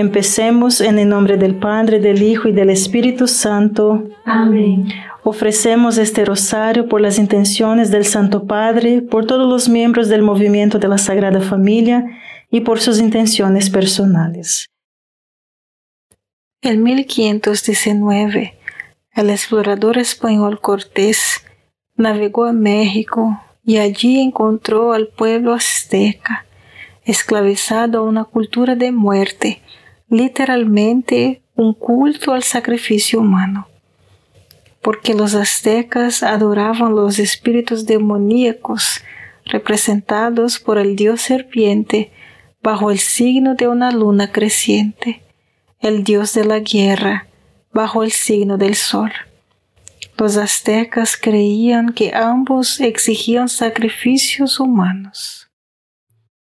Empecemos en el nombre del Padre, del Hijo y del Espíritu Santo. Amén. Ofrecemos este rosario por las intenciones del Santo Padre, por todos los miembros del movimiento de la Sagrada Familia y por sus intenciones personales. En 1519, el explorador español Cortés navegó a México y allí encontró al pueblo azteca, esclavizado a una cultura de muerte, literalmente un culto al sacrificio humano porque los aztecas adoraban los espíritus demoníacos representados por el dios serpiente bajo el signo de una luna creciente, el dios de la guerra bajo el signo del sol. Los aztecas creían que ambos exigían sacrificios humanos.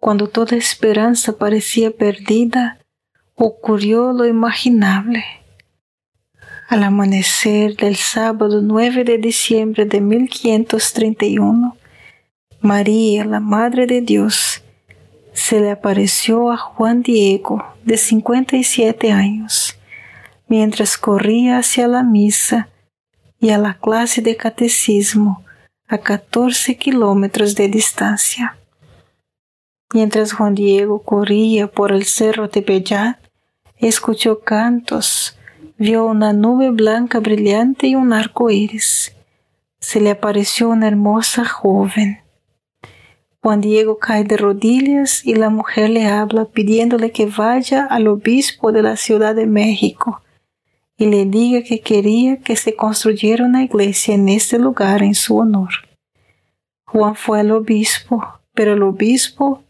cuando toda esperanza parecía perdida, ocurrió lo imaginable. Al amanecer del sábado 9 de diciembre de 1531, María, la Madre de Dios, se le apareció a Juan Diego, de 57 años, mientras corría hacia la misa y a la clase de catecismo a 14 kilómetros de distancia. Mientras Juan Diego corría por el cerro Tepeyat, escuchó cantos, vio una nube blanca brillante y un arco iris. Se le apareció una hermosa joven. Juan Diego cae de rodillas y la mujer le habla pidiéndole que vaya al obispo de la Ciudad de México y le diga que quería que se construyera una iglesia en este lugar en su honor. Juan fue al obispo, pero el obispo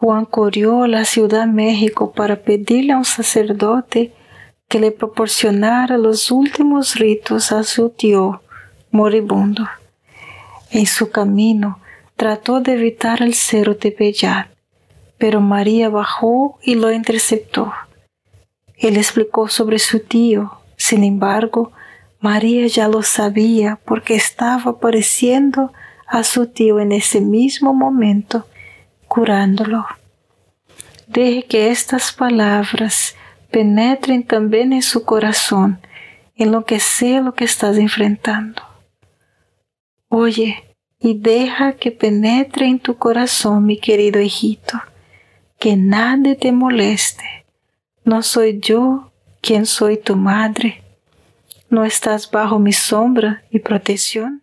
Juan corrió a la Ciudad de México para pedirle a un sacerdote que le proporcionara los últimos ritos a su tío, moribundo. En su camino trató de evitar el cero Tepeyat, pero María bajó y lo interceptó. Él explicó sobre su tío, sin embargo, María ya lo sabía porque estaba apareciendo a su tío en ese mismo momento, curándolo. Deje que estas palabras penetren también en su corazón, en lo que sea lo que estás enfrentando. Oye, y deja que penetre en tu corazón, mi querido hijito, que nadie te moleste. No soy yo quien soy tu madre. ¿No estás bajo mi sombra y protección?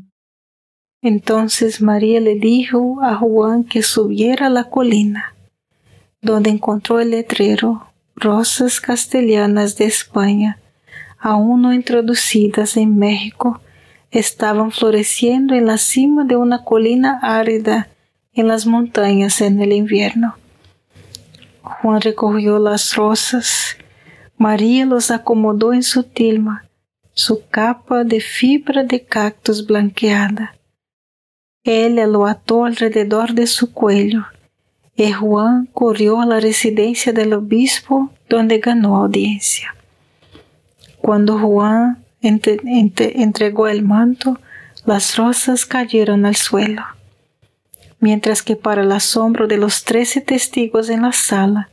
Entonces María le dijo a Juan que subiera a la colina, donde encontró el letrero Rosas Castellanas de España, aún no introducidas en México, estaban floreciendo en la cima de una colina árida en las montañas en el invierno. Juan recogió las rosas, María los acomodó en su tilma, su capa de fibra de cactus blanqueada Ella lo ató alrededor de su cuello y Juan corrió a la residencia del obispo donde ganó audiencia. Cuando Juan entregó el manto, las rosas cayeron al suelo, mientras que para el asombro de los trece testigos en la sala,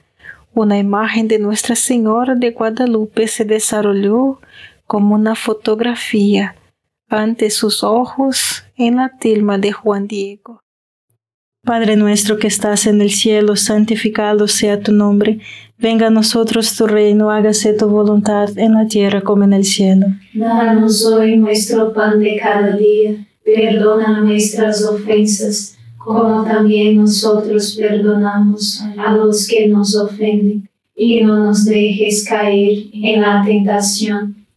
una imagen de Nuestra Señora de Guadalupe se desarrolló como una fotografía ante sus ojos en la tilma de Juan Diego. Padre nuestro que estás en el cielo, santificado sea tu nombre. Venga a nosotros tu reino, hágase tu voluntad en la tierra como en el cielo. Danos hoy nuestro pan de cada día. Perdona nuestras ofensas, como también nosotros perdonamos a los que nos ofenden. Y no nos dejes caer en la tentación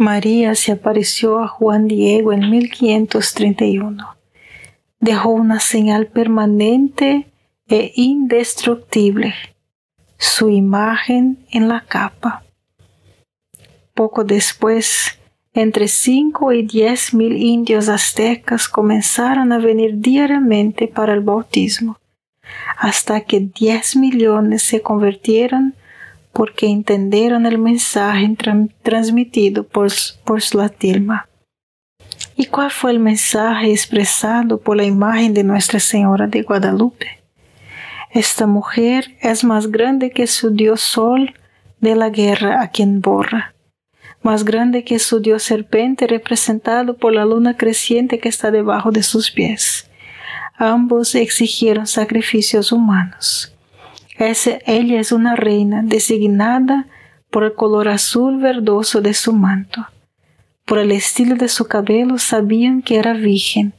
María se apareció a Juan Diego en 1531. Dejó una señal permanente e indestructible, su imagen en la capa. Poco después, entre 5 y 10 mil indios aztecas comenzaron a venir diariamente para el bautismo, hasta que 10 millones se convirtieron porque entendieron el mensaje tran- transmitido por, por la tilma. ¿Y cuál fue el mensaje expresado por la imagen de Nuestra Señora de Guadalupe? Esta mujer es más grande que su dios sol de la guerra a quien borra. más grande que su dios serpente representado por la luna creciente que está debajo de sus pies. Ambos exigieron sacrificios humanos. Ella es una reina designada por el color azul verdoso de su manto. Por el estilo de su cabello sabían que era virgen.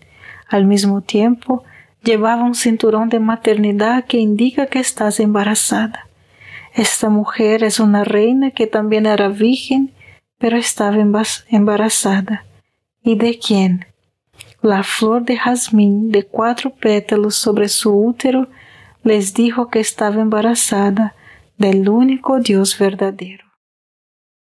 Al mismo tiempo, llevaba un cinturón de maternidad que indica que estás embarazada. Esta mujer es una reina que también era virgen, pero estaba embarazada. ¿Y de quién? La flor de jazmín de cuatro pétalos sobre su útero les dijo que estaba embarazada del único Dios verdadero.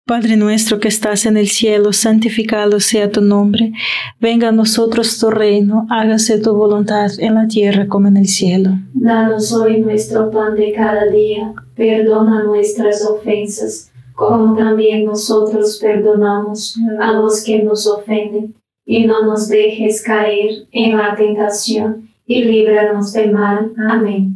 Padre nuestro que estás en el cielo, santificado sea tu nombre. Venga a nosotros tu reino, hágase tu voluntad en la tierra como en el cielo. Danos hoy nuestro pan de cada día, perdona nuestras ofensas, como también nosotros perdonamos a los que nos ofenden, y no nos dejes caer en la tentación y líbranos del mal. Amén.